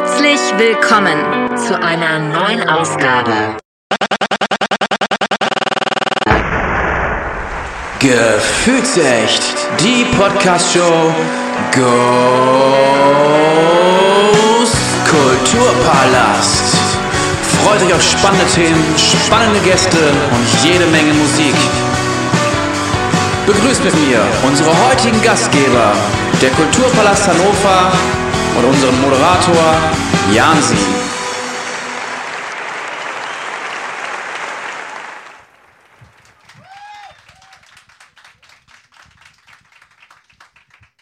Herzlich willkommen zu einer neuen Ausgabe. Gefühlsecht, die Podcast-Show Ghost Kulturpalast. Freut euch auf spannende Themen, spannende Gäste und jede Menge Musik. Begrüßt mit mir unsere heutigen Gastgeber, der Kulturpalast Hannover und unseren Moderator Jansi.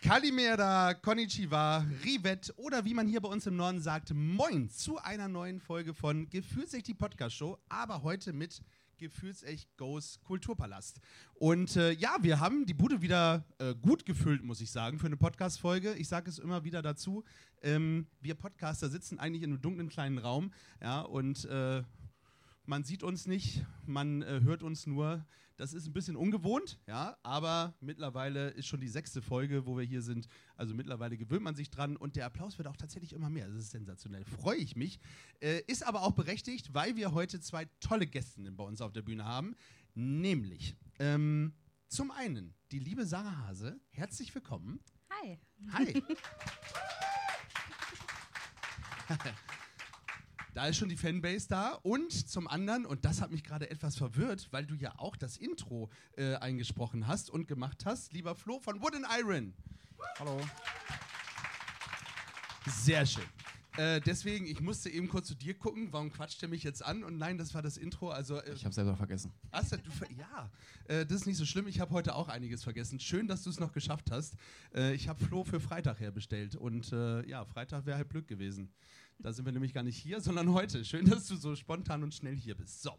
Kalimera, Konnichiwa, Rivet oder wie man hier bei uns im Norden sagt, Moin zu einer neuen Folge von Gefühlsecht die Podcast-Show, aber heute mit Gefühlsecht Goes Kulturpalast. Und äh, ja, wir haben die Bude wieder äh, gut gefüllt, muss ich sagen, für eine Podcast-Folge. Ich sage es immer wieder dazu. Ähm, wir Podcaster sitzen eigentlich in einem dunklen kleinen Raum, ja, und äh, man sieht uns nicht, man äh, hört uns nur. Das ist ein bisschen ungewohnt, ja, aber mittlerweile ist schon die sechste Folge, wo wir hier sind. Also mittlerweile gewöhnt man sich dran und der Applaus wird auch tatsächlich immer mehr. Das ist sensationell. Freue ich mich. Äh, ist aber auch berechtigt, weil wir heute zwei tolle Gäste bei uns auf der Bühne haben. Nämlich ähm, zum einen die liebe Sarah Hase. Herzlich willkommen. Hi. Hi. Da ist schon die Fanbase da. Und zum anderen, und das hat mich gerade etwas verwirrt, weil du ja auch das Intro äh, eingesprochen hast und gemacht hast, lieber Flo von Wood and Iron. Hallo. Sehr schön. Äh, deswegen, ich musste eben kurz zu dir gucken, warum quatscht er mich jetzt an? Und nein, das war das Intro. Also, äh, Ich habe selber vergessen. Hast du, ja, äh, das ist nicht so schlimm. Ich habe heute auch einiges vergessen. Schön, dass du es noch geschafft hast. Äh, ich habe Flo für Freitag herbestellt. Und äh, ja, Freitag wäre halt Glück gewesen. Da sind wir nämlich gar nicht hier, sondern heute. Schön, dass du so spontan und schnell hier bist. So.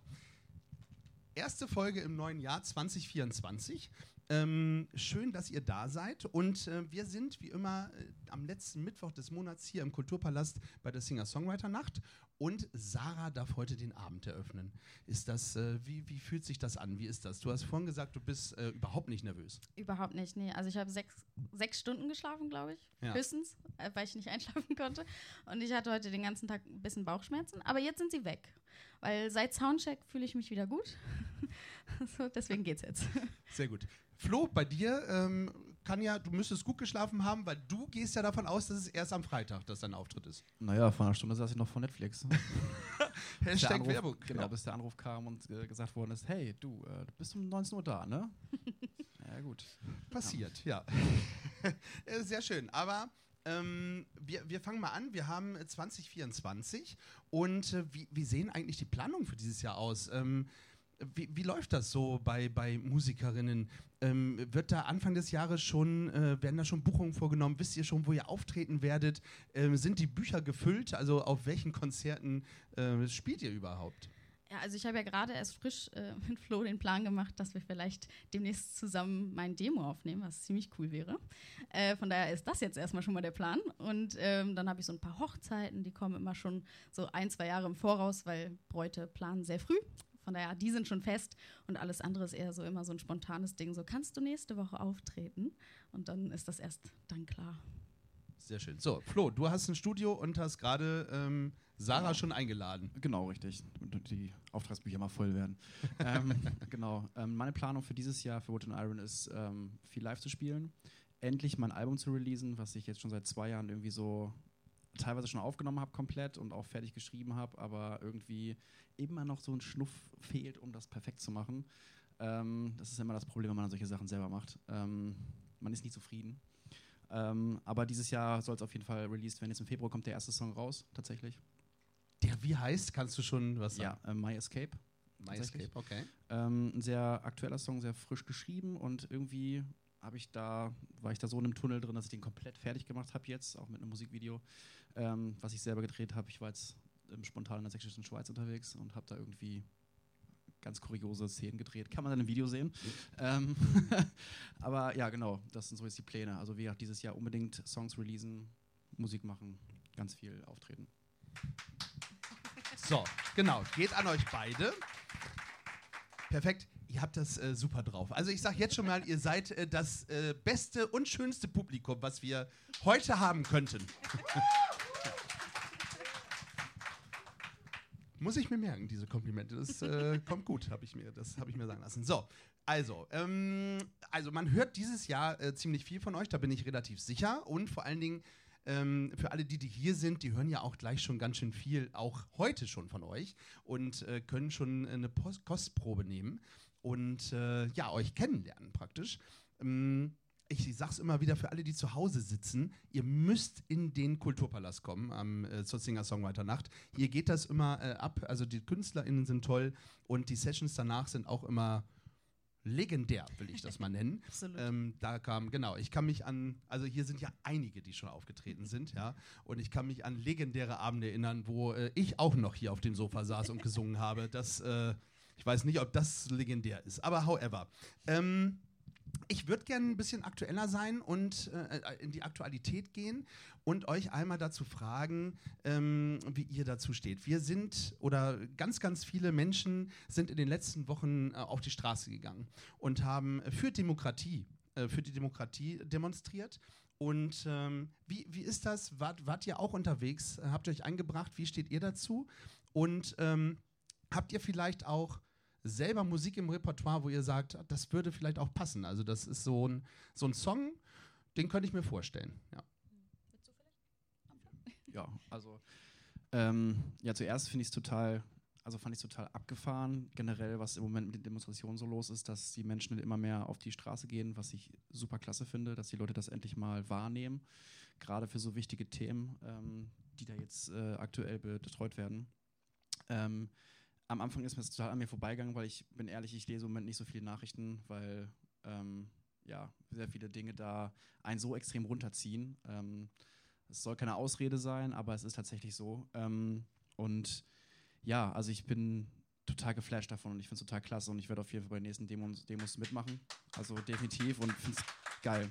Erste Folge im neuen Jahr 2024. Ähm, schön, dass ihr da seid. Und äh, wir sind wie immer äh, am letzten Mittwoch des Monats hier im Kulturpalast bei der Singer-Songwriter-Nacht. Und Sarah darf heute den Abend eröffnen. Ist das, äh, wie, wie fühlt sich das an? Wie ist das? Du hast vorhin gesagt, du bist äh, überhaupt nicht nervös. Überhaupt nicht, nee. Also ich habe sechs, sechs Stunden geschlafen, glaube ich. Ja. Höchstens, äh, weil ich nicht einschlafen konnte. Und ich hatte heute den ganzen Tag ein bisschen Bauchschmerzen. Aber jetzt sind sie weg. Weil seit Soundcheck fühle ich mich wieder gut. so, deswegen geht's jetzt. Sehr gut. Flo, bei dir ähm, kann ja, du müsstest gut geschlafen haben, weil du gehst ja davon aus, dass es erst am Freitag, dass dein Auftritt ist. Naja, vor einer Stunde saß ich noch vor Netflix. Hashtag Anruf, Werbung. Genau, Ja. bis der Anruf kam und äh, gesagt worden ist, hey, du, äh, du bist um 19 Uhr da, ne? ja, gut. Passiert, ja. Äh, Sehr schön. Aber ähm, wir, wir fangen mal an. Wir haben äh, 2024 und äh, wie, wie sehen eigentlich die Planungen für dieses Jahr aus? Ähm, wie, wie läuft das so bei, bei Musikerinnen? Ähm, wird da Anfang des Jahres schon, äh, werden da schon Buchungen vorgenommen? Wisst ihr schon, wo ihr auftreten werdet? Ähm, sind die Bücher gefüllt? Also auf welchen Konzerten äh, spielt ihr überhaupt? Ja, also ich habe ja gerade erst frisch äh, mit Flo den Plan gemacht, dass wir vielleicht demnächst zusammen mein Demo aufnehmen, was ziemlich cool wäre. Äh, von daher ist das jetzt erstmal schon mal der Plan. Und ähm, dann habe ich so ein paar Hochzeiten, die kommen immer schon so ein, zwei Jahre im Voraus, weil Bräute planen sehr früh. Von daher, die sind schon fest und alles andere ist eher so immer so ein spontanes Ding. So, kannst du nächste Woche auftreten? Und dann ist das erst dann klar. Sehr schön. So, Flo, du hast ein Studio und hast gerade ähm, Sarah Genau. schon eingeladen. Genau, richtig. Und die Auftragsbücher mal voll werden. ähm, genau. Ähm, meine Planung für dieses Jahr für Wood and Iron ist, ähm, viel live zu spielen. Endlich mein Album zu releasen, was ich jetzt schon seit zwei Jahren irgendwie so teilweise schon aufgenommen habe komplett und auch fertig geschrieben habe, aber irgendwie immer noch so ein Schnuff fehlt, um das perfekt zu machen. Ähm, das ist immer das Problem, wenn man solche Sachen selber macht. Ähm, man ist nie zufrieden. Ähm, aber dieses Jahr soll es auf jeden Fall released werden. Jetzt im Februar kommt der erste Song raus, tatsächlich. Der wie heißt? Kannst du schon was Ja, sagen? äh, My Escape. My. Escape, okay. Ähm, ein sehr aktueller Song, sehr frisch geschrieben und irgendwie habe ich da, war ich da so in einem Tunnel drin, dass ich den komplett fertig gemacht habe jetzt, auch mit einem Musikvideo, ähm, was ich selber gedreht habe. Ich war jetzt ähm, spontan in der sächsischen Schweiz unterwegs und habe da irgendwie ganz kuriose Szenen gedreht. Kann man dann im Video sehen. Ähm, aber ja, genau, das sind so jetzt die Pläne. Also wie gesagt, dieses Jahr unbedingt Songs releasen, Musik machen, ganz viel auftreten. So, genau. Geht an euch beide. Perfekt. Ihr habt das äh, super drauf. Also ich sage jetzt schon mal, ihr seid äh, das äh, beste und schönste Publikum, was wir heute haben könnten. Muss ich mir merken, diese Komplimente. Das äh, kommt gut, habe ich, mir- hab ich mir sagen lassen. So, also, ähm, also man hört dieses Jahr äh, ziemlich viel von euch, da bin ich relativ sicher. Und vor allen Dingen ähm, für alle, die, die hier sind, die hören ja auch gleich schon ganz schön viel, auch heute schon von euch und äh, können schon eine Post Kostprobe nehmen und äh, ja, euch kennenlernen praktisch. Ähm, ich sag's immer wieder für alle, die zu Hause sitzen, ihr müsst in den Kulturpalast kommen am äh, zur Singer-Songwriter-Nacht. Hier geht das immer äh, ab, also die KünstlerInnen sind toll und die Sessions danach sind auch immer legendär, will ich das mal nennen. Absolut. Ähm, da kam, genau, ich kann mich an, also hier sind ja einige, die schon aufgetreten sind, ja, und ich kann mich an legendäre Abende erinnern, wo äh, ich auch noch hier auf dem Sofa saß und gesungen habe. Das, äh, ich weiß nicht, ob das legendär ist, aber however. Ähm, ich würde gerne ein bisschen aktueller sein und äh, in die Aktualität gehen und euch einmal dazu fragen, ähm, wie ihr dazu steht. Wir sind oder ganz, ganz viele Menschen sind in den letzten Wochen äh, auf die Straße gegangen und haben für Demokratie, äh, für die Demokratie demonstriert. Und ähm, wie, wie ist das? Wart, wart ihr auch unterwegs? Habt ihr euch eingebracht? Wie steht ihr dazu? Und ähm, habt ihr vielleicht auch selber Musik im Repertoire, wo ihr sagt, das würde vielleicht auch passen? Also das ist so ein, so ein Song, den könnte ich mir vorstellen. Ja. Ja, also ähm, ja, zuerst finde ich es total, also fand ich es total abgefahren, generell, was im Moment mit den Demonstrationen so los ist, dass die Menschen immer mehr auf die Straße gehen, was ich super klasse finde, dass die Leute das endlich mal wahrnehmen, gerade für so wichtige Themen, ähm, die da jetzt äh, aktuell betreut werden. Ähm, am Anfang ist mir das total an mir vorbeigegangen, weil ich bin ehrlich, ich lese im Moment nicht so viele Nachrichten, weil ähm, ja, sehr viele Dinge da einen so extrem runterziehen. Ähm, es soll keine Ausrede sein, aber es ist tatsächlich so. Ähm, und ja, also ich bin total geflasht davon und ich finde es total klasse und ich werde auf jeden Fall bei den nächsten Demos, Demos mitmachen. Also definitiv und finde es geil.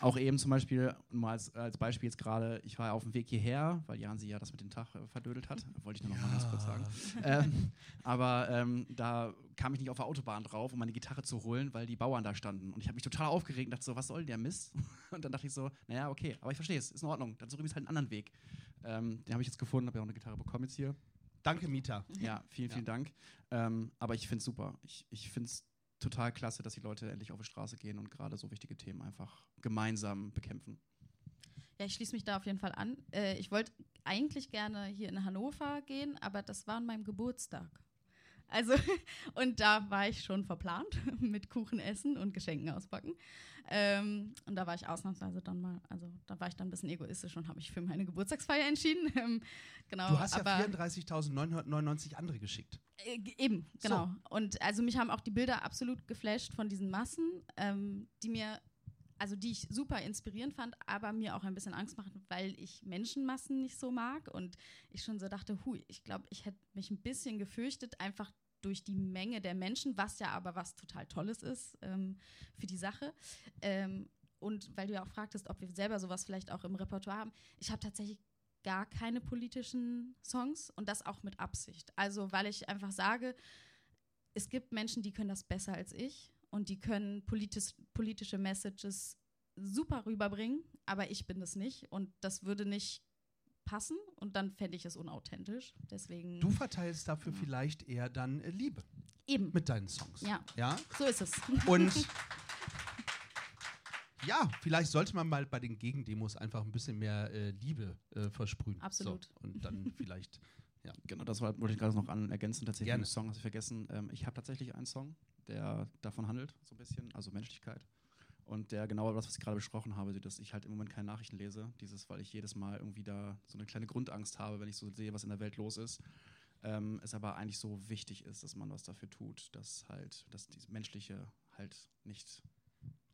Auch eben zum Beispiel, mal als, als Beispiel jetzt gerade, ich war auf dem Weg hierher, weil Jansi ja das mit dem Tag äh, verdödelt hat. Wollte ich nur noch mal ganz kurz sagen. Ähm, aber ähm, da kam ich nicht auf der Autobahn drauf, um meine Gitarre zu holen, weil die Bauern da standen. Und ich habe mich total aufgeregt und dachte so, was soll der Mist? Und dann dachte ich so, naja, okay, aber ich verstehe es, ist in Ordnung. Dann suche ich halt einen anderen Weg. Ähm, den habe ich jetzt gefunden, habe ja auch eine Gitarre bekommen jetzt hier. Danke, Mieter. Ja, vielen, vielen Dank. Ähm, aber ich finde es super. Ich, ich finde es total klasse, dass die Leute endlich auf die Straße gehen und gerade so wichtige Themen einfach gemeinsam bekämpfen. Ja, ich schließe mich da auf jeden Fall an. Äh, ich wollte eigentlich gerne hier in Hannover gehen, aber das war an meinem Geburtstag. Also, und da war ich schon verplant mit Kuchen essen und Geschenken auspacken. Ähm, und da war ich ausnahmsweise dann mal, also da war ich dann ein bisschen egoistisch und habe mich für meine Geburtstagsfeier entschieden. Ähm, genau, Du hast ja aber, 34.999 andere geschickt. äh, eben, genau. Und also mich haben auch die Bilder absolut geflasht von diesen Massen, ähm, die mir, also die ich super inspirierend fand, aber mir auch ein bisschen Angst machen, weil ich Menschenmassen nicht so mag und ich schon so dachte, hui, ich glaube, ich hätte mich ein bisschen gefürchtet, einfach durch die Menge der Menschen, was ja aber was total Tolles ist ähm, für die Sache. Ähm, und weil du ja auch fragtest, ob wir selber sowas vielleicht auch im Repertoire haben, ich habe tatsächlich gar keine politischen Songs und das auch mit Absicht. Also weil ich einfach sage, es gibt Menschen, die können das besser als ich und die können politisch, politische Messages super rüberbringen, aber ich bin das nicht und das würde nicht passen und dann fände ich es unauthentisch. Deswegen Du verteilst dafür vielleicht eher dann äh, Liebe eben. mit deinen Songs. Ja. Ja. So ist es. Und ja, vielleicht sollte man mal bei den Gegendemos einfach ein bisschen mehr äh, Liebe äh, versprühen. Absolut. So, und dann vielleicht, Genau, das war, wollte ich gerade noch an ergänzen. Tatsächlich Gerne. einen Song, hast du vergessen. Ähm, ich habe tatsächlich einen Song, der davon handelt, so ein bisschen, also Menschlichkeit. Und der genau das, was ich gerade besprochen habe, dass ich halt im Moment keine Nachrichten lese. Dieses, weil ich jedes Mal irgendwie da so eine kleine Grundangst habe, wenn ich so sehe, was in der Welt los ist. Ähm, es aber eigentlich so wichtig ist, dass man was dafür tut, dass halt, dass dieses Menschliche halt nicht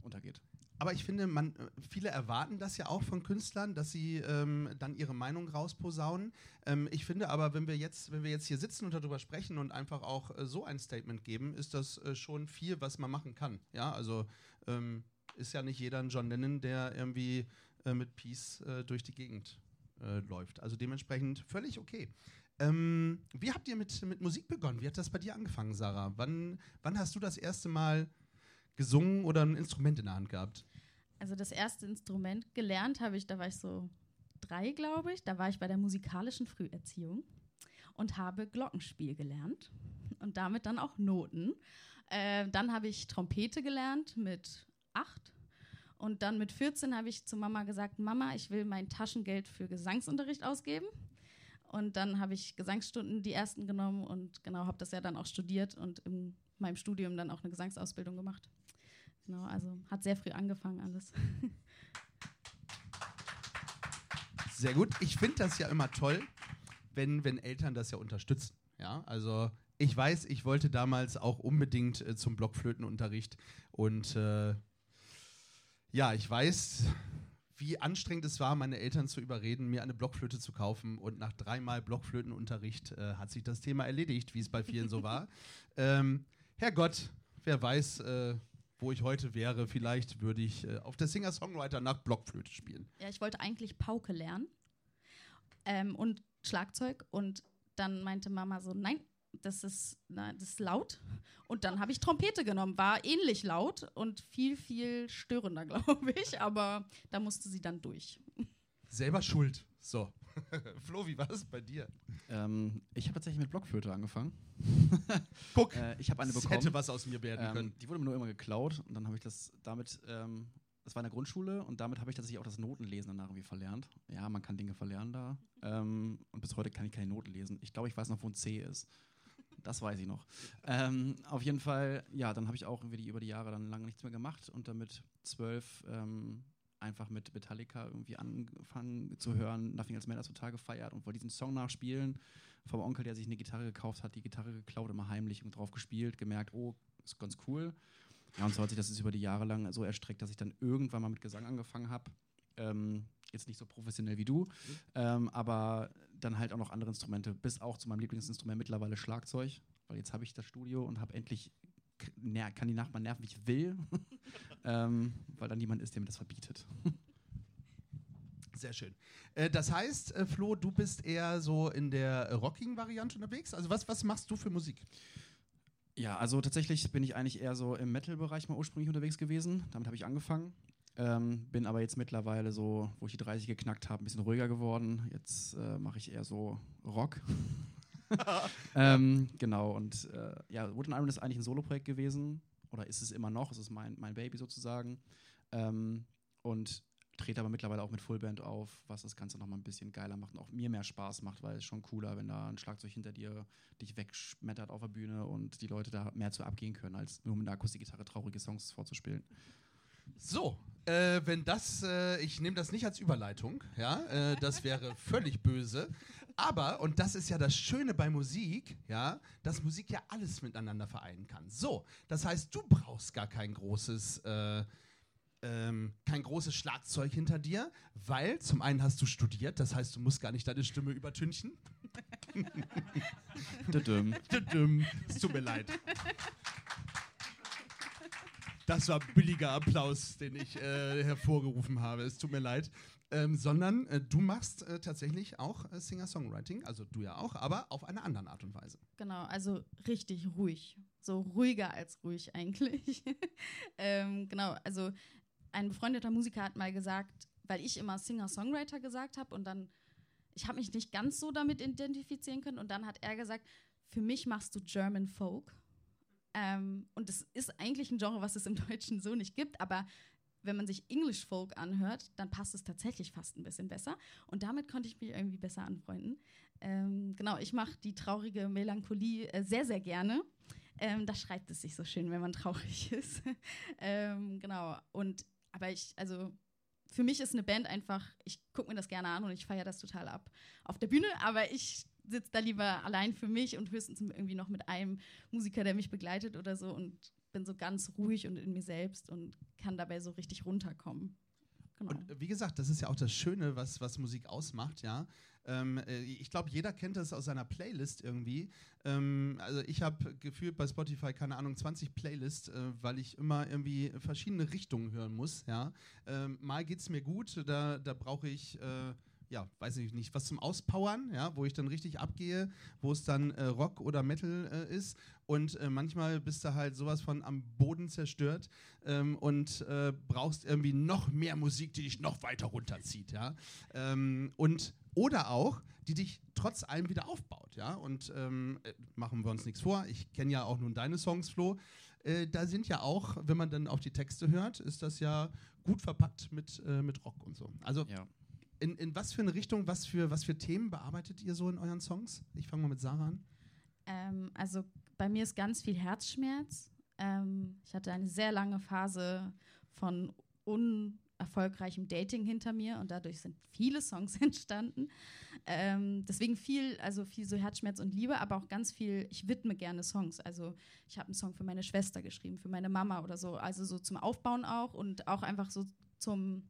untergeht. Aber ich finde, man, äh, viele erwarten das ja auch von Künstlern, dass sie ähm, dann ihre Meinung rausposaunen. Ähm, ich finde aber, wenn wir jetzt, wenn wir jetzt hier sitzen und darüber sprechen und einfach auch äh, so ein Statement geben, ist das äh, schon viel, was man machen kann. Ja, also ähm, ist ja nicht jeder ein John Lennon, der irgendwie äh, mit Peace äh, durch die Gegend äh, läuft. Also dementsprechend völlig okay. Ähm, wie habt ihr mit, mit Musik begonnen? Wie hat das bei dir angefangen, Sarah? Wann, wann hast du das erste Mal gesungen oder ein Instrument in der Hand gehabt? Also das erste Instrument gelernt habe ich, da war ich so drei, glaube ich. Da war ich bei der musikalischen Früherziehung. und habe Glockenspiel gelernt und damit dann auch Noten. Äh, dann habe ich Trompete gelernt mit acht. Und dann mit 14 habe ich zu Mama gesagt, Mama, ich will mein Taschengeld für Gesangsunterricht ausgeben. Und dann habe ich Gesangsstunden die ersten genommen und genau habe das ja dann auch studiert und in meinem Studium dann auch eine Gesangsausbildung gemacht. Genau, also hat sehr früh angefangen alles. Sehr gut. Ich finde das ja immer toll, wenn, wenn Eltern das ja unterstützen. Ja, also ich weiß, ich wollte damals auch unbedingt äh, zum Blockflötenunterricht und äh, ja, ich weiß, wie anstrengend es war, meine Eltern zu überreden, mir eine Blockflöte zu kaufen. Und nach dreimal Blockflötenunterricht äh, hat sich das Thema erledigt, wie es bei vielen so war. Ähm, Herrgott, wer weiß, äh, wo ich heute wäre. Vielleicht würde ich äh, auf der Singer-Songwriter nach Blockflöte spielen. Ja, ich wollte eigentlich Pauke lernen ähm, und Schlagzeug. Und dann meinte Mama so, nein, das ist, na, das ist laut. Und dann habe ich Trompete genommen. War ähnlich laut und viel, viel störender, glaube ich. Aber da musste sie dann durch. Selber schuld. So. Flo, wie war es bei dir? Ähm, ich habe tatsächlich mit Blockflöte angefangen. Guck, Äh, ich habe eine bekommen. hätte was aus mir werden können. Ähm, die wurde mir nur immer geklaut und dann habe ich das damit, ähm, das war in der Grundschule und damit habe ich tatsächlich auch das Notenlesen danach irgendwie verlernt. Ja, man kann Dinge verlernen da. Ähm, und bis heute kann ich keine Noten lesen. Ich glaube, ich weiß noch, wo ein C ist. Das weiß ich noch. Ähm, auf jeden Fall, ja, dann habe ich auch irgendwie über die Jahre dann lange nichts mehr gemacht und dann mit zwölf ähm, einfach mit Metallica irgendwie angefangen zu hören, Nothing Else Matters total gefeiert und wollte diesen Song nachspielen. Vom Onkel, der sich eine Gitarre gekauft hat, die Gitarre geklaut, immer heimlich und drauf gespielt, gemerkt, oh, ist ganz cool. Ja, und so hat sich das jetzt über die Jahre lang so erstreckt, dass ich dann irgendwann mal mit Gesang angefangen habe. Ähm, jetzt nicht so professionell wie du, ähm, aber dann halt auch noch andere Instrumente, bis auch zu meinem Lieblingsinstrument mittlerweile Schlagzeug, weil jetzt habe ich das Studio und habe endlich kann die Nachbarn nerven, wie ich will, ähm, weil dann niemand ist, der mir das verbietet. Sehr schön. Äh, das heißt, äh, Flo, du bist eher so in der äh, rockigen Variante unterwegs. Also was, was machst du für Musik? Ja, also tatsächlich bin ich eigentlich eher so im Metal-Bereich mal ursprünglich unterwegs gewesen. Damit habe ich angefangen. Ähm, bin aber jetzt mittlerweile so, wo ich die 30 geknackt habe, ein bisschen ruhiger geworden. Jetzt äh, mache ich eher so Rock. ähm, genau, und äh, ja, Wooden Iron ist eigentlich ein Solo-Projekt gewesen. Oder ist es immer noch? Es ist mein, mein Baby sozusagen. Ähm, und trete aber mittlerweile auch mit Fullband auf, was das Ganze nochmal ein bisschen geiler macht und auch mir mehr Spaß macht, weil es schon cooler, wenn da ein Schlagzeug hinter dir dich wegschmettert auf der Bühne und die Leute da mehr zu abgehen können, als nur mit einer Akustikgitarre traurige Songs vorzuspielen. So, äh, wenn das, äh, ich nehme das nicht als Überleitung, ja, äh, das wäre völlig böse. Aber, und das ist ja das Schöne bei Musik, ja, dass Musik ja alles miteinander vereinen kann. So, das heißt, du brauchst gar kein großes, äh, ähm, kein großes Schlagzeug hinter dir, weil zum einen hast du studiert, das heißt, du musst gar nicht deine Stimme übertünchen. Düdüm. Düdüm. Es tut mir leid. Das war billiger Applaus, den ich äh, hervorgerufen habe. Es tut mir leid. Ähm, sondern äh, du machst äh, tatsächlich auch äh, Singer-Songwriting, also du ja auch, aber auf eine andere Art und Weise. Genau, also richtig ruhig. So ruhiger als ruhig eigentlich. ähm, genau, also ein befreundeter Musiker hat mal gesagt, weil ich immer Singer-Songwriter gesagt habe und dann, ich habe mich nicht ganz so damit identifizieren können und dann hat er gesagt, für mich machst du German Folk. Ähm, und es ist eigentlich ein Genre, was es im Deutschen so nicht gibt, aber wenn man sich English Folk anhört, dann passt es tatsächlich fast ein bisschen besser. Und damit konnte ich mich irgendwie besser anfreunden. Ähm, genau, ich mache die traurige Melancholie äh, sehr, sehr gerne. Ähm, da schreibt es sich so schön, wenn man traurig ist. ähm, genau. Und aber ich, also für mich ist eine Band einfach, ich gucke mir das gerne an und ich feiere das total ab auf der Bühne, aber ich sitze da lieber allein für mich und höchstens irgendwie noch mit einem Musiker, der mich begleitet oder so und bin so ganz ruhig und in mir selbst und kann dabei so richtig runterkommen. Genau. Und äh, wie gesagt, das ist ja auch das Schöne, was, was Musik ausmacht, ja. Ähm, äh, ich glaube, jeder kennt das aus seiner Playlist irgendwie. Ähm, also ich habe gefühlt bei Spotify, keine Ahnung, 20 Playlists, äh, weil ich immer irgendwie verschiedene Richtungen hören muss, ja. Ähm, mal geht es mir gut, da, da brauche ich äh, ja, weiß ich nicht, was zum Auspowern, ja, wo ich dann richtig abgehe, wo es dann äh, Rock oder Metal äh, ist. Und äh, manchmal bist du halt sowas von am Boden zerstört ähm, und äh, brauchst irgendwie noch mehr Musik, die dich noch weiter runterzieht, ja. Ähm, und oder auch, die dich trotz allem wieder aufbaut, ja. Und ähm, äh, machen wir uns nichts vor. Ich kenne ja auch nun deine Songs, Flo. Äh, da sind ja auch, wenn man dann auf die Texte hört, ist das ja gut verpackt mit, mit Rock und so. Also Ja. In, in was für eine Richtung, was für, was für Themen bearbeitet ihr so in euren Songs? Ich fange mal mit Sarah an. Ähm, also bei mir ist ganz viel Herzschmerz. Ähm, ich hatte eine sehr lange Phase von unerfolgreichem Dating hinter mir und dadurch sind viele Songs entstanden. Ähm, deswegen viel, also viel so Herzschmerz und Liebe, aber auch ganz viel, ich widme gerne Songs. Also ich habe einen Song für meine Schwester geschrieben, für meine Mama oder so. Also so zum Aufbauen auch und auch einfach so zum,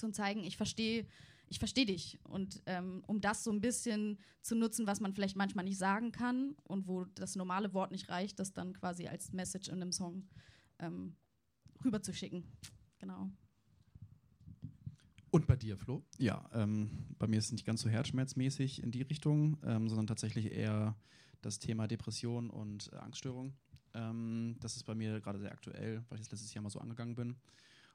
zum Zeigen, ich verstehe ich verstehe dich. Und ähm, um das so ein bisschen zu nutzen, was man vielleicht manchmal nicht sagen kann und wo das normale Wort nicht reicht, das dann quasi als Message in einem Song ähm, rüberzuschicken. Genau. Und bei dir, Flo? Ja, ähm, bei mir ist es nicht ganz so herzschmerzmäßig in die Richtung, ähm, sondern tatsächlich eher das Thema Depression und äh, Angststörung. Ähm, das ist bei mir gerade sehr aktuell, weil ich das letztes Jahr mal so angegangen bin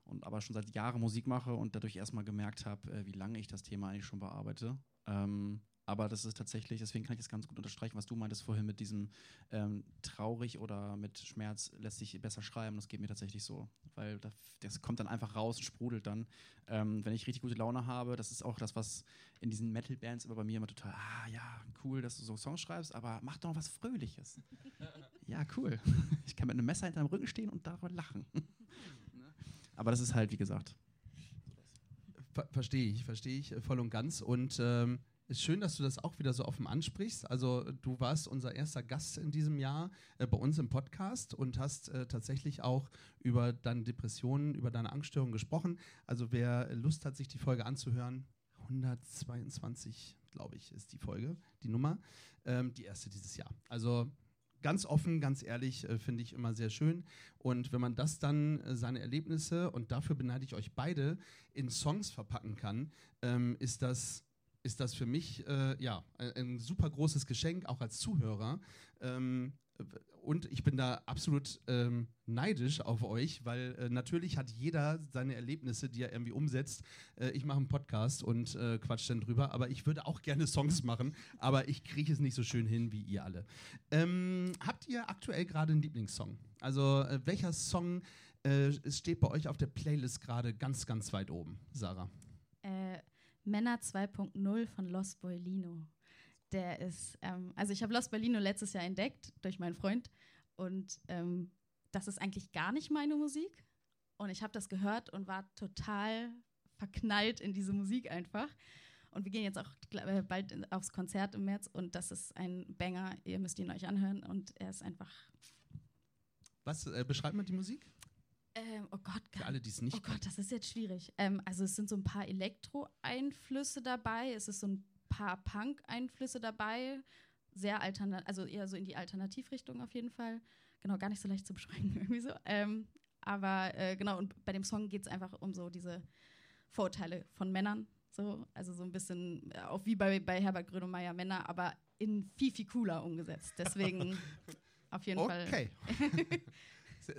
und aber schon seit Jahren Musik mache und dadurch erstmal gemerkt habe, äh, wie lange ich das Thema eigentlich schon bearbeite. Ähm, aber das ist tatsächlich, deswegen kann ich das ganz gut unterstreichen, was du meintest vorhin mit diesem ähm, traurig oder mit Schmerz lässt sich besser schreiben. Das geht mir tatsächlich so, weil das, das kommt dann einfach raus und sprudelt dann. Ähm, wenn ich richtig gute Laune habe, das ist auch das, was in diesen Metal-Bands immer bei mir immer total, ah ja, cool, dass du so Songs schreibst, aber mach doch was Fröhliches. ja, cool. Ich kann mit einem Messer hinter dem Rücken stehen und darüber lachen. Aber das ist halt, wie gesagt, Ver verstehe ich, verstehe ich äh, voll und ganz. Und ähm, ist schön, dass du das auch wieder so offen ansprichst. Also du warst unser erster Gast in diesem Jahr äh, bei uns im Podcast und hast äh, tatsächlich auch über deine Depressionen, über deine Angststörungen gesprochen. Also wer Lust hat, sich die Folge anzuhören, 122, glaube ich, ist die Folge, die Nummer, ähm, die erste dieses Jahr. Also ganz offen, ganz ehrlich, äh, finde ich immer sehr schön. Und wenn man das dann, äh, seine Erlebnisse, und dafür beneide ich euch beide, in Songs verpacken kann, ähm, ist das ist das für mich äh, ja ein, super großes Geschenk, auch als Zuhörer. Ähm, und ich bin da absolut ähm, neidisch auf euch, weil äh, natürlich hat jeder seine Erlebnisse, die er irgendwie umsetzt. Äh, ich mache einen Podcast und äh, quatsch dann drüber, aber ich würde auch gerne Songs machen, aber ich kriege es nicht so schön hin wie ihr alle. Ähm, habt ihr aktuell gerade einen Lieblingssong? Also äh, welcher Song äh, steht bei euch auf der Playlist gerade ganz, ganz weit oben, Sarah? Äh, Männer 2.0 von Los Boilino. Der ist, ähm, also ich habe Los Boilino letztes Jahr entdeckt durch meinen Freund und ähm, das ist eigentlich gar nicht meine Musik. Und ich habe das gehört und war total verknallt in diese Musik einfach. Und wir gehen jetzt auch äh, bald aufs Konzert im März und das ist ein Banger. Ihr müsst ihn euch anhören und er ist einfach. Was äh, beschreibt man die Musik? Ähm, oh Gott, Für alle, die es nicht Oh Gott, das ist jetzt schwierig. Ähm, also es sind so ein paar Elektro-Einflüsse dabei, es ist so ein paar Punk-Einflüsse dabei, sehr alternativ, also eher so in die Alternativrichtung auf jeden Fall. Genau, gar nicht so leicht zu beschreiben irgendwie so. Ähm, aber äh, genau, und bei dem Song geht es einfach um so diese Vorurteile von Männern. So, also so ein bisschen äh, auch wie bei, bei Herbert Grönemeyer Männer, aber in viel, viel cooler umgesetzt. Deswegen auf jeden Fall. Okay.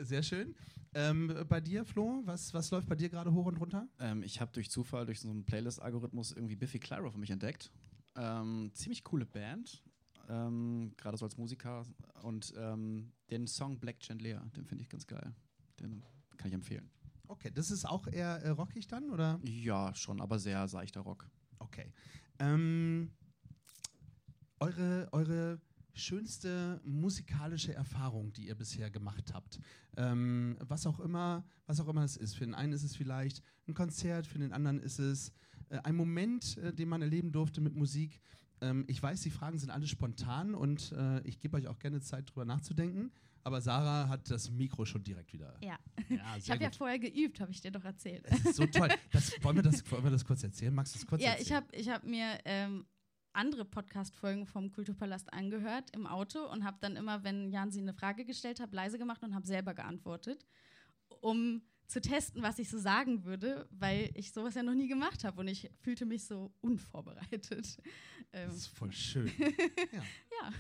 sehr, schön. Ähm, bei dir, Flo, was, was läuft bei dir gerade hoch und runter? Ähm, ich habe durch Zufall, durch so einen Playlist-Algorithmus irgendwie Biffy Clyro für mich entdeckt. Ähm, ziemlich coole Band, ähm, gerade so als Musiker. Und ähm, den Song Black Chandelier, den finde ich ganz geil. Den kann ich empfehlen. Okay, das ist auch eher äh, rockig dann, oder? Ja, schon, aber sehr seichter Rock. Okay. Ähm, eure, eure schönste musikalische Erfahrung, die ihr bisher gemacht habt. Ähm, was auch immer, was auch immer es ist. Für den einen ist es vielleicht ein Konzert, für den anderen ist es äh, ein Moment, äh, den man erleben durfte mit Musik. Ähm, ich weiß, die Fragen sind alle spontan und äh, ich gebe euch auch gerne Zeit, drüber nachzudenken. Aber Sarah hat das Mikro schon direkt wieder. Ja, Ja, ich habe ja vorher geübt, habe ich dir doch erzählt. Das ist so toll. Das, wollen, wir das, wollen wir das kurz erzählen? Magst du das kurz Ja, erzählen? ich habe ich hab mir ähm, andere Podcast-Folgen vom Kulturpalast angehört im Auto und habe dann immer, wenn Jansi eine Frage gestellt hat, leise gemacht und habe selber geantwortet, um zu testen, was ich so sagen würde, weil ich sowas ja noch nie gemacht habe und ich fühlte mich so unvorbereitet. Ähm, Das ist voll schön. ja. ja.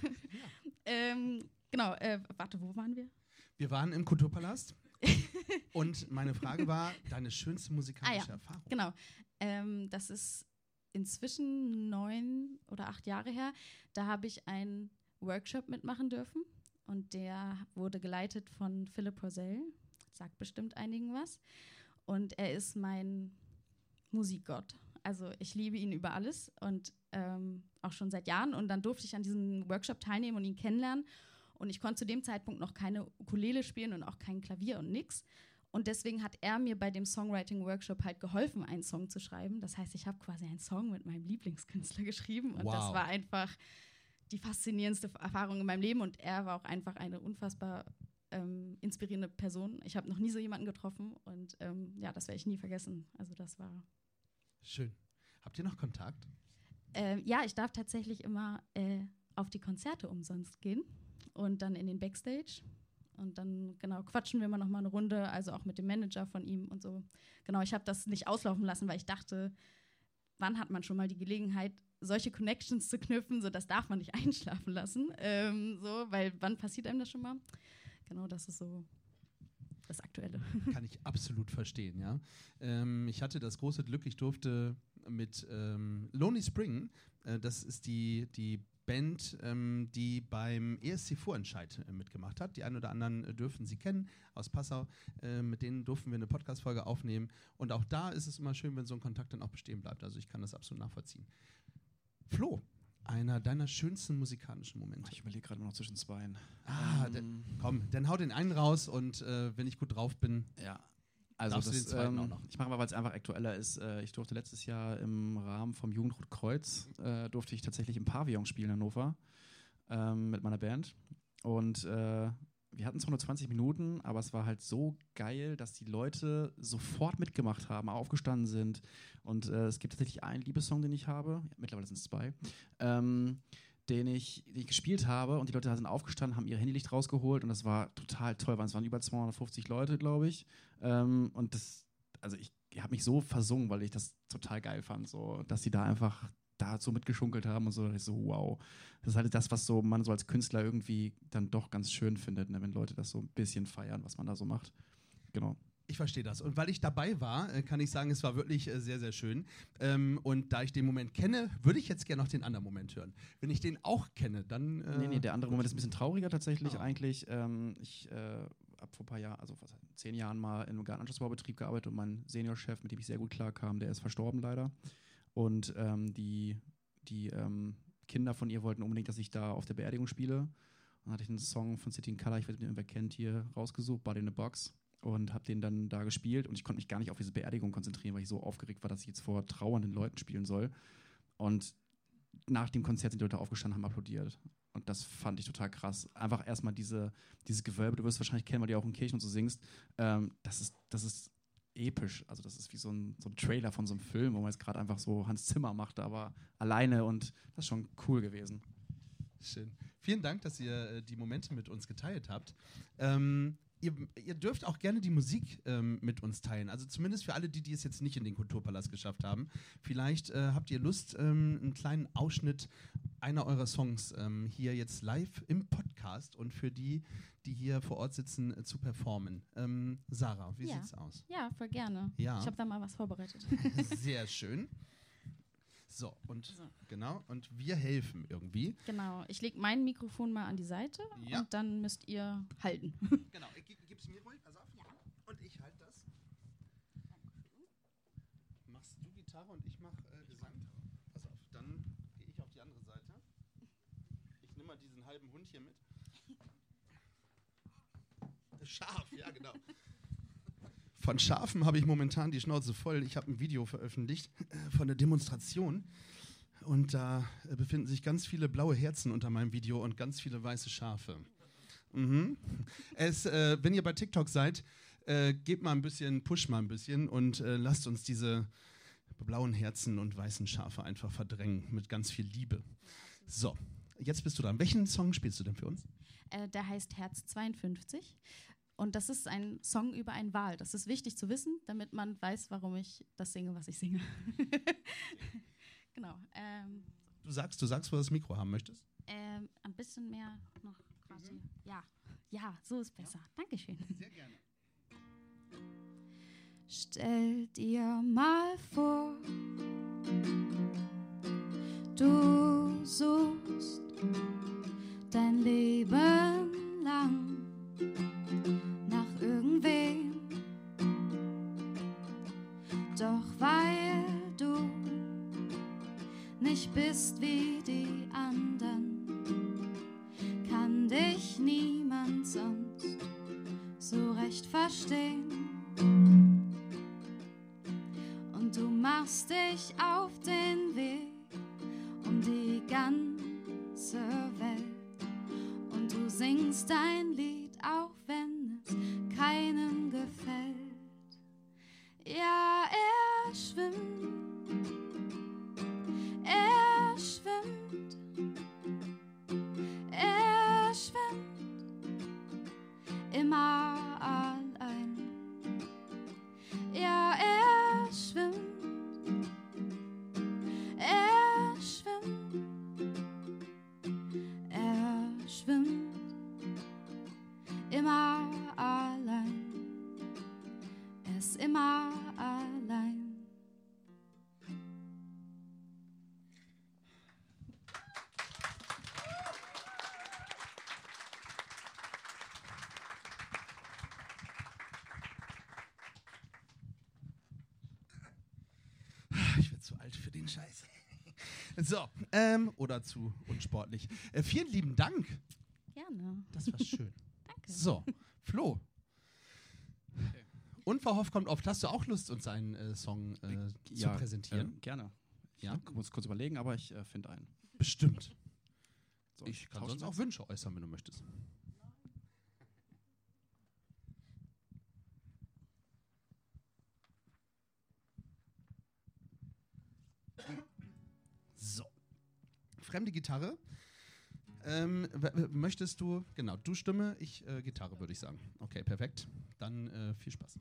Ähm, genau, äh, warte, wo waren wir? Wir waren im Kulturpalast und meine Frage war, deine schönste musikalische Ah, ja. Erfahrung. Genau. Ähm, das ist inzwischen neun oder acht Jahre her. Da habe ich einen Workshop mitmachen dürfen und der wurde geleitet von Philipp Rosell. Sagt bestimmt einigen was. Und er ist mein Musikgott. Also ich liebe ihn über alles und ähm, auch schon seit Jahren. Und dann durfte ich an diesem Workshop teilnehmen und ihn kennenlernen. Und ich konnte zu dem Zeitpunkt noch keine Ukulele spielen und auch kein Klavier und nix. Und deswegen hat er mir bei dem Songwriting-Workshop halt geholfen, einen Song zu schreiben. Das heißt, ich habe quasi einen Song mit meinem Lieblingskünstler geschrieben. Und das Wow. war einfach die faszinierendste Erfahrung in meinem Leben. Und er war auch einfach eine unfassbar ähm, inspirierende Person. Ich habe noch nie so jemanden getroffen. Und ähm, ja, das werde ich nie vergessen. Also das war Schön. Habt ihr noch Kontakt? äh, ja, ich darf tatsächlich immer äh, auf die Konzerte umsonst gehen und dann in den Backstage. Und dann, genau, quatschen wir mal noch mal eine Runde, also auch mit dem Manager von ihm und so. Genau, ich habe das nicht auslaufen lassen, weil ich dachte, wann hat man schon mal die Gelegenheit, solche Connections zu knüpfen, so das darf man nicht einschlafen lassen. Ähm, so, weil wann passiert einem das schon mal? Genau, das ist so das Aktuelle. Kann ich absolut verstehen, ja. Ähm, ich hatte das große Glück, ich durfte mit ähm, Lonely Spring, äh, das ist die, die Band, ähm, die beim ESC Vorentscheid äh, mitgemacht hat. Die einen oder anderen äh, dürften sie kennen aus Passau. Äh, mit denen durften wir eine Podcast-Folge aufnehmen. Und auch da ist es immer schön, wenn so ein Kontakt dann auch bestehen bleibt. Also ich kann das absolut nachvollziehen. Flo, einer deiner schönsten musikalischen Momente. Ich überlege gerade noch zwischen zweien. Ah, Ähm, komm, dann hau den einen raus und äh, wenn ich gut drauf bin, Ja. Also Darfst das, den zweiten ähm, auch noch? ich mache mal, weil es einfach aktueller ist. Äh, ich durfte letztes Jahr im Rahmen vom Jugendrotkreuz, äh, durfte ich tatsächlich im Pavillon spielen in Hannover ähm, mit meiner Band. Und äh, wir hatten zwar nur 20 Minuten, aber es war halt so geil, dass die Leute sofort mitgemacht haben, aufgestanden sind. Und äh, es gibt tatsächlich einen Liebessong, den ich habe. Mittlerweile sind es zwei. Ähm, den ich, den ich gespielt habe und die Leute sind aufgestanden, haben ihr Handylicht rausgeholt und das war total toll, es waren über 250 Leute, glaube ich. Ähm, und das, also ich, ich habe mich so versungen, weil ich das total geil fand, so, dass sie da einfach da so mitgeschunkelt haben und so, ich so, wow. Das ist halt das, was so man so als Künstler irgendwie dann doch ganz schön findet, ne, wenn Leute das so ein bisschen feiern, was man da so macht. Genau. Ich verstehe das. Und weil ich dabei war, äh, kann ich sagen, es war wirklich äh, sehr, sehr schön. Ähm, und da ich den Moment kenne, würde ich jetzt gerne noch den anderen Moment hören. Wenn ich den auch kenne, dann. Äh, Nee, nee, der andere Moment ist ein bisschen trauriger tatsächlich Ah. eigentlich. Ähm, ich äh, habe vor ein paar Jahren, also was, zehn Jahren mal in einem Gartenanschlussbaubetrieb gearbeitet und mein Seniorchef, mit dem ich sehr gut klarkam, der ist verstorben leider. Und ähm, die, die ähm, Kinder von ihr wollten unbedingt, dass ich da auf der Beerdigung spiele. Dann hatte ich einen Song von City in Color, ich weiß nicht, ob ihr kennt, hier rausgesucht, Body in a Box. Und habe den dann da gespielt und ich konnte mich gar nicht auf diese Beerdigung konzentrieren, weil ich so aufgeregt war, dass ich jetzt vor trauernden Leuten spielen soll. Und nach dem Konzert sind die Leute aufgestanden, haben applaudiert. Und das fand ich total krass. Einfach erstmal diese, dieses Gewölbe, du wirst es wahrscheinlich kennen, weil du auch in Kirchen und so singst. Ähm, das, ist, das ist episch. Also, das ist wie so ein, so ein Trailer von so einem Film, wo man jetzt gerade einfach so Hans Zimmer macht, aber alleine und das ist schon cool gewesen. Schön. Vielen Dank, dass ihr äh, die Momente mit uns geteilt habt. Ähm, ihr, ihr dürft auch gerne die Musik ähm, mit uns teilen. Also zumindest für alle, die, die es jetzt nicht in den Kulturpalast geschafft haben. Vielleicht äh, habt ihr Lust, ähm, einen kleinen Ausschnitt einer eurer Songs ähm, hier jetzt live im Podcast und für die, die hier vor Ort sitzen, äh, zu performen. Ähm, Sarah, wie Ja. sieht's aus? Ja, voll gerne. Ja. Ich habe da mal was vorbereitet. Sehr schön. So, und So. genau, und wir helfen irgendwie. genau. Ich lege mein Mikrofon mal an die Seite Ja. und dann müsst ihr halten. Genau, gib, gib's mir ruhig, pass auf. Und ich halte das. Machst du Gitarre und ich mach äh, Gesang? Pass auf, dann gehe ich auf die andere Seite. Ich nehme mal diesen halben Hund hier mit. Schaf, ja genau. Von Schafen habe ich momentan die Schnauze voll. Ich habe ein Video veröffentlicht äh, von der Demonstration. Und da äh, befinden sich ganz viele blaue Herzen unter meinem Video und ganz viele weiße Schafe. Mhm. Es, äh, wenn ihr bei TikTok seid, äh, gebt mal ein bisschen, push mal ein bisschen und äh, lasst uns diese blauen Herzen und weißen Schafe einfach verdrängen mit ganz viel Liebe. So, jetzt bist du dran. Welchen Song spielst du denn für uns? Äh, der heißt Herz 52. Und das ist ein Song über einen Wal. Das ist wichtig zu wissen, damit man weiß, warum ich das singe, was ich singe. genau. Ähm, Du sagst, du sagst, wo du das Mikro haben möchtest. ähm, ein bisschen mehr noch quasi. Ja, ja, so ist besser. Dankeschön. Sehr gerne. Stell dir mal vor, du suchst dein Leben So, ähm, oder zu unsportlich. Äh, vielen lieben Dank. Gerne. Das war schön. Danke. So, Flo. Unverhofft kommt oft. Hast du auch Lust, uns einen äh, Song äh, zu präsentieren? äh, gerne. Ja? Ich muss kurz überlegen, aber ich äh, finde einen. Bestimmt. So, Ich kann sonst auch Wünsche äußern, wenn du möchtest. Fremde Gitarre. Ähm, möchtest du, genau, du Stimme, ich äh, Gitarre, würde ich sagen. Okay, perfekt. Dann äh, viel Spaß.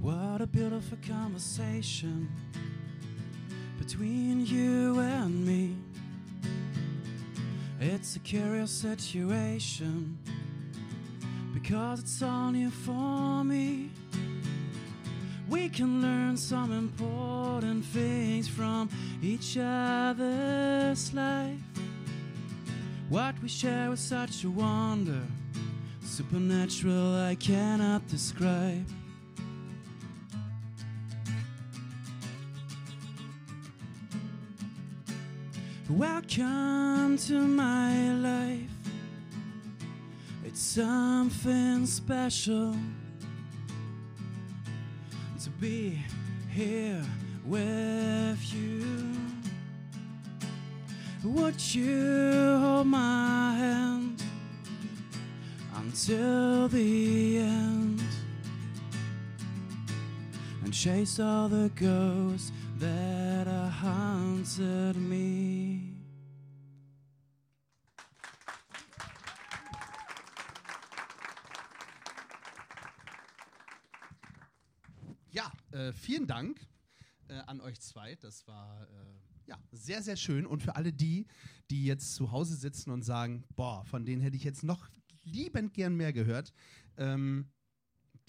What a beautiful conversation between you and me. It's a curious situation because it's all new for me. We can learn some important things from each other's life. What we share is such a wonder, supernatural I cannot describe. Welcome to my life. Something special to be here with you. Would you hold my hand until the end and chase all the ghosts that haunted me? Ja, äh, vielen Dank äh, an euch zwei. Das war äh, ja, sehr, sehr schön. Und für alle die, die jetzt zu Hause sitzen und sagen, boah, von denen hätte ich jetzt noch liebend gern mehr gehört. Ähm,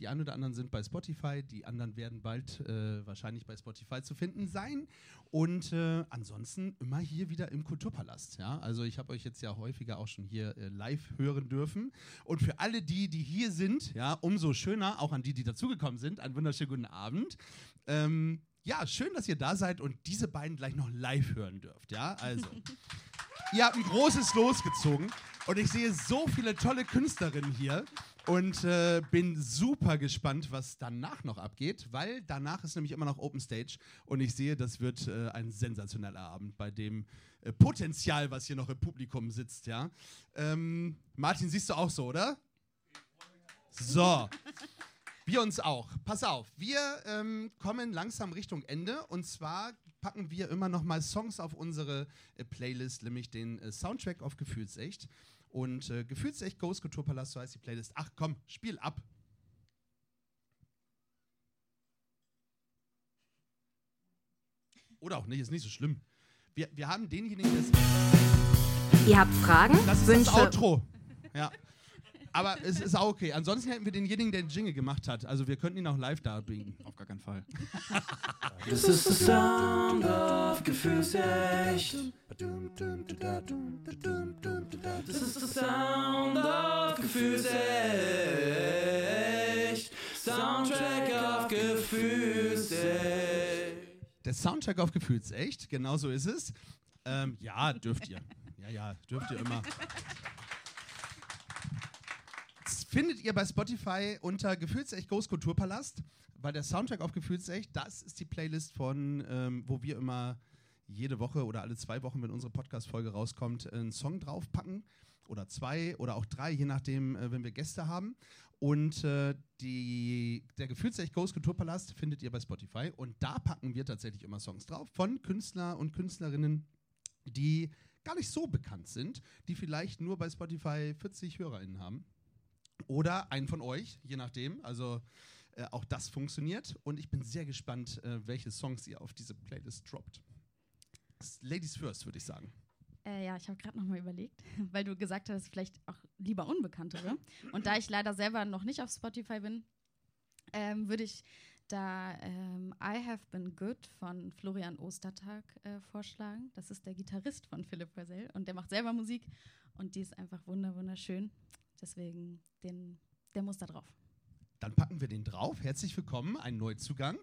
die einen oder anderen sind bei Spotify, die anderen werden bald äh, wahrscheinlich bei Spotify zu finden sein. Und äh, ansonsten immer hier wieder im Kulturpalast. Ja? Also ich habe euch jetzt ja häufiger auch schon hier äh, live hören dürfen. Und für alle die, die hier sind, ja, umso schöner, auch an die, die dazugekommen sind, einen wunderschönen guten Abend. Ähm, ja, schön, dass ihr da seid und diese beiden gleich noch live hören dürft. Ja, also. ihr habt ein großes losgezogen und ich sehe so viele tolle Künstlerinnen hier und äh, bin super gespannt, was danach noch abgeht, weil danach ist nämlich immer noch Open Stage und ich sehe, das wird äh, ein sensationeller Abend bei dem äh, Potenzial, was hier noch im Publikum sitzt. Ja, ähm, Martin, siehst du auch so, oder? So. Wir uns auch. Pass auf, wir ähm, kommen langsam Richtung Ende und zwar packen wir immer noch mal Songs auf unsere äh, Playlist, nämlich den äh, Soundtrack auf Gefühlsecht. Und äh, Gefühlsecht Ghost Kulturpalast, so heißt die Playlist. Ach komm, spiel ab. Oder auch nicht, ist nicht so schlimm. Wir, wir haben denjenigen, der Ihr habt Fragen, das ist Wünsche. das Outro. Ja. Aber es ist auch okay. Ansonsten hätten wir denjenigen, der den Jingle gemacht hat. Also wir könnten ihn auch live darbringen. Auf gar keinen Fall. Das ist the sound of Gefühlsecht. Das ist the sound of Gefühlsecht. Soundtrack of Gefühlsecht. Der Soundtrack auf Gefühlsecht, genau so ist es. Ähm, ja, dürft ihr. Ja, ja, dürft ihr immer. Findet ihr bei Spotify unter Gefühlsecht Ghost Kulturpalast, weil der Soundtrack auf Gefühlsecht, das ist die Playlist von, ähm, wo wir immer jede Woche oder alle zwei Wochen, wenn unsere Podcast-Folge rauskommt, einen Song draufpacken. Oder zwei oder auch drei, je nachdem, äh, wenn wir Gäste haben. Und äh, die, der Gefühlsecht Ghost Kulturpalast findet ihr bei Spotify. Und da packen wir tatsächlich immer Songs drauf von Künstler und Künstlerinnen, die gar nicht so bekannt sind, die vielleicht nur bei Spotify 40 HörerInnen haben. Oder einen von euch, je nachdem. Also äh, auch das funktioniert. Und ich bin sehr gespannt, äh, welche Songs ihr auf diese Playlist droppt. Ladies first, würde ich sagen. Äh, ja, ich habe gerade noch mal überlegt, weil du gesagt hast, vielleicht auch lieber Unbekanntere. Und da ich leider selber noch nicht auf Spotify bin, ähm, würde ich da ähm, I Have Been Good von Florian Ostertag äh, vorschlagen. Das ist der Gitarrist von Philipp Poisel und der macht selber Musik und die ist einfach wunder wunderschön. Deswegen, den, der muss da drauf. Dann packen wir den drauf. Herzlich willkommen, ein Neuzugang.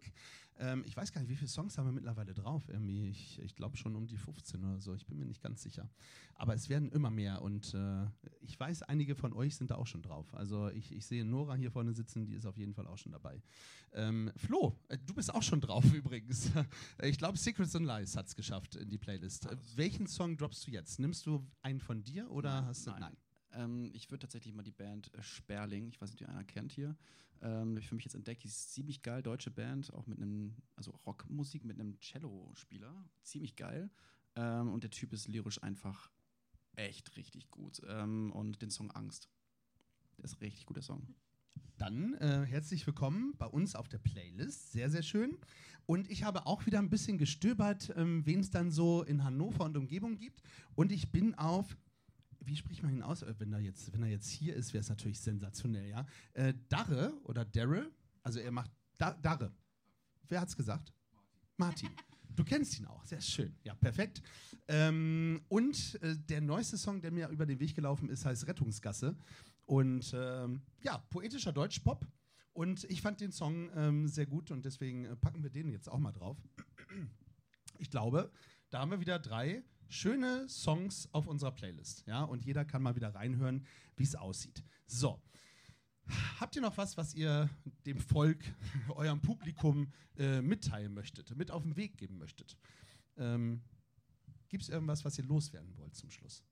Ähm, ich weiß gar nicht, wie viele Songs haben wir mittlerweile drauf? Irgendwie, ich ich glaube schon um die 15 oder so. Ich bin mir nicht ganz sicher. Aber es werden immer mehr und äh, ich weiß, einige von euch sind da auch schon drauf. Also ich, ich sehe Nora hier vorne sitzen, die ist auf jeden Fall auch schon dabei. Ähm, Flo, äh, du bist auch schon drauf übrigens. ich glaube, Secrets and Lies hat es geschafft in die Playlist. Äh, welchen Song droppst du jetzt? Nimmst du einen von dir oder hast du. Nein. Ähm, ich würde tatsächlich mal die Band äh, Sperling, ich weiß nicht, ihr einer kennt hier, ähm, habe ich für mich jetzt entdeckt. Die ist ziemlich geil, deutsche Band, auch mit einem, also Rockmusik mit einem Cello-Spieler. Ziemlich geil. Ähm, und der Typ ist lyrisch einfach echt richtig gut. Ähm, und den Song Angst. Der ist ein richtig guter Song. Dann äh, herzlich willkommen bei uns auf der Playlist. Sehr, sehr schön. Und ich habe auch wieder ein bisschen gestöbert, ähm, wen es dann so in Hannover und Umgebung gibt. Und ich bin auf, wie spricht man ihn aus? Äh, Wenn er jetzt, wenn er jetzt hier ist, wäre es natürlich sensationell, ja. Äh, Darre oder Darre, also er macht da, Darre. Wer hat's gesagt? Martin. Du kennst ihn auch, sehr schön. Ja, perfekt. Ähm, und äh, der neueste Song, der mir über den Weg gelaufen ist, heißt Rettungsgasse. Und ähm, ja, poetischer Deutschpop. Und ich fand den Song ähm, sehr gut und deswegen äh, packen wir den jetzt auch mal drauf. Ich glaube, da haben wir wieder drei schöne Songs auf unserer Playlist. Ja, und jeder kann mal wieder reinhören, wie es aussieht. So. Habt ihr noch was, was ihr dem Volk, eurem Publikum äh, mitteilen möchtet, mit auf den Weg geben möchtet? Ähm, Gibt es irgendwas, was ihr loswerden wollt zum Schluss?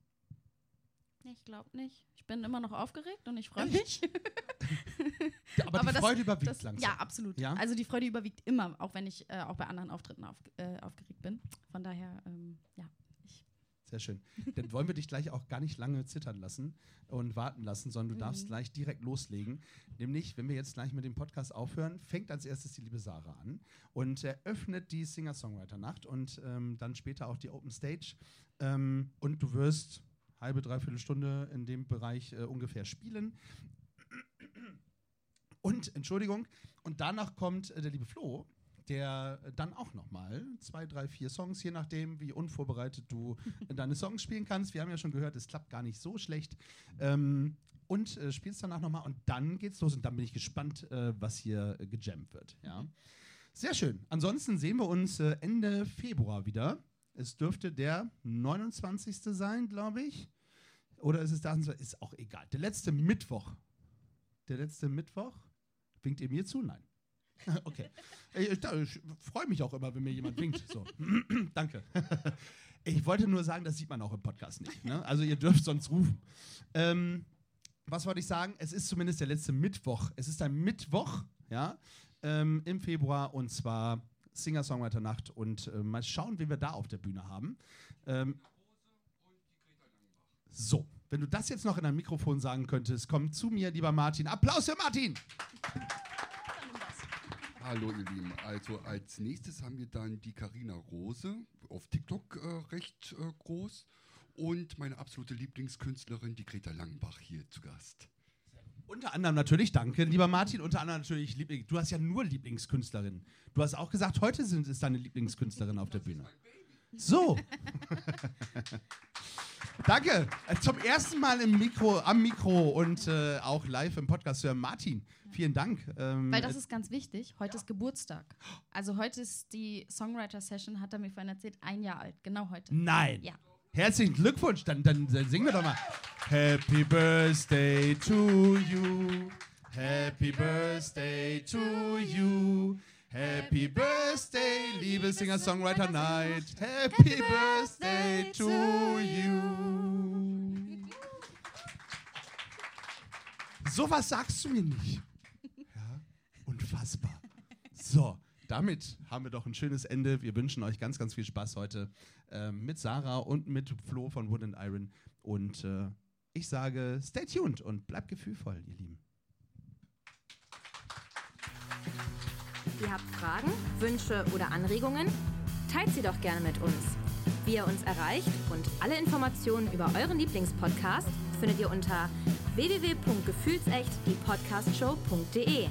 Ich glaube nicht. Ich bin immer noch aufgeregt und ich freue mich. Ja, aber, Aber die das- Freude überwiegt Das, langsam. ja, absolut. Ja? Also die Freude überwiegt immer, auch wenn ich äh, auch bei anderen Auftritten auf, äh, aufgeregt bin. Von daher, ähm, ja. Sehr schön. Dann wollen wir dich gleich auch gar nicht lange zittern lassen und warten lassen, sondern du darfst Mhm. gleich direkt loslegen. Nämlich, wenn wir jetzt gleich mit dem Podcast aufhören, fängt als erstes die liebe Sarah an und eröffnet die Singer-Songwriter-Nacht und ähm, dann später auch die Open Stage. Ähm, und du wirst halbe, dreiviertel Stunde in dem Bereich äh, ungefähr spielen. Und, Entschuldigung, und danach kommt äh, der liebe Flo, der dann auch nochmal zwei, drei, vier Songs, je nachdem, wie unvorbereitet du deine Songs spielen kannst. Wir haben ja schon gehört, es klappt gar nicht so schlecht. Ähm, und äh, spielst danach nochmal und dann geht's los und dann bin ich gespannt, äh, was hier äh, gejammt wird. Ja. Sehr schön. Ansonsten sehen wir uns äh, Ende Februar wieder. Es dürfte der 29. sein, glaube ich. Oder ist es da? Ist auch egal. Der letzte Mittwoch. Der letzte Mittwoch. Winkt ihr mir zu? Nein. okay. Ich, ich, freue mich auch immer, wenn mir jemand winkt. So. Danke. ich wollte nur sagen, das sieht man auch im Podcast nicht. Ne? Also ihr dürft sonst rufen. Ähm, was wollte ich sagen? Es ist zumindest der letzte Mittwoch. Es ist ein Mittwoch, ja, ähm, im Februar und zwar Singer-Songwriter-Nacht und äh, mal schauen, wen wir da auf der Bühne haben. Ähm, so, wenn du das jetzt noch in ein Mikrofon sagen könntest, komm zu mir, lieber Martin. Applaus für Martin! Hallo ihr Lieben, also als nächstes haben wir dann die Karina Rose, auf TikTok äh, recht äh, groß und meine absolute Lieblingskünstlerin, die Greta Langenbach hier zu Gast. Unter anderem natürlich, danke, lieber Martin, unter anderem natürlich, Liebling, du hast ja nur Lieblingskünstlerin. Du hast auch gesagt, heute sind, ist deine Lieblingskünstlerin auf der Bühne. So. Danke. Äh, Zum ersten Mal im Mikro, am Mikro und äh, auch live im Podcast hören. Martin, vielen Dank. Ähm, Weil das ist ganz wichtig. Heute ist Geburtstag. Also heute ist die Songwriter-Session, hat er mir vorhin erzählt, ein Jahr alt. Genau heute. Nein. Ja. Herzlichen Glückwunsch. Dann, dann, dann singen wir doch mal. Happy Birthday to you. Happy Birthday to you. Happy Birthday, liebe Singer-Songwriter Night. Happy Birthday to you. Sowas sagst du mir nicht. Ja, unfassbar. So, damit haben wir doch ein schönes Ende. Wir wünschen euch ganz, ganz viel Spaß heute ähm, mit Sarah und mit Flo von Wood and Iron. Und äh, ich sage, stay tuned und bleibt gefühlvoll, ihr Lieben. Ihr habt Fragen, Wünsche oder Anregungen? Teilt sie doch gerne mit uns. Wie ihr uns erreicht und alle Informationen über euren Lieblingspodcast findet ihr unter www.gefühlsecht die Podcastshow.de.